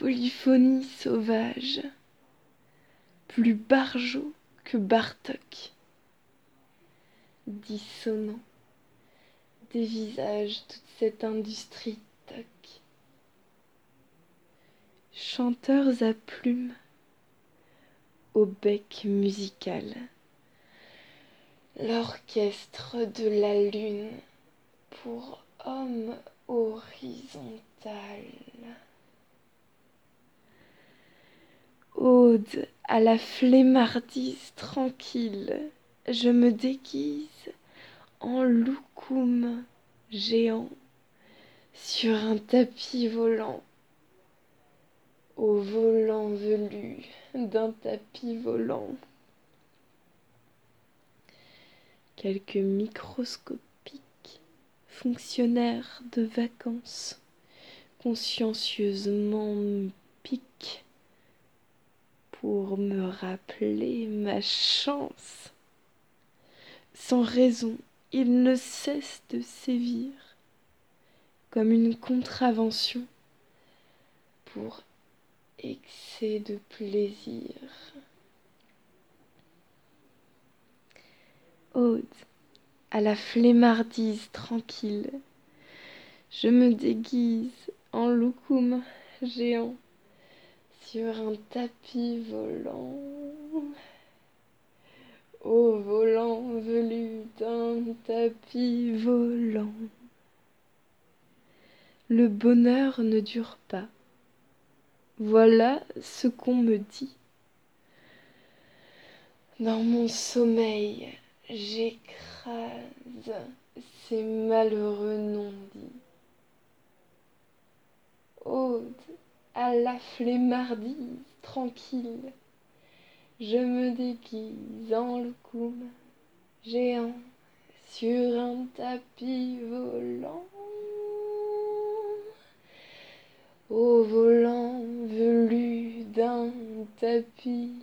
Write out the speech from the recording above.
polyphonie sauvage, plus barjot que Bartok, dissonant, dévisage toute cette industrie toc. Chanteurs à plumes, au bec musical, l'orchestre de la lune pour homme horizontal. À la flemmardise tranquille, je me déguise en loukoum géant sur un tapis volant, au volant velu d'un tapis volant. Quelques microscopiques fonctionnaires de vacances consciencieusement piquent pour me rappeler ma chance. Sans raison, il ne cesse de sévir comme une contravention pour excès de plaisir. Ode à la flemmardise tranquille, je me déguise en loukoum géant sur un tapis volant. Au volant velu d'un tapis volant. Le bonheur ne dure pas. Voilà ce qu'on me dit. Dans mon sommeil, j'écrase ces malheureux non-dits. À la flemmardise tranquille, je me déguise en loukoum géant sur un tapis volant. Au volant velu d'un tapis.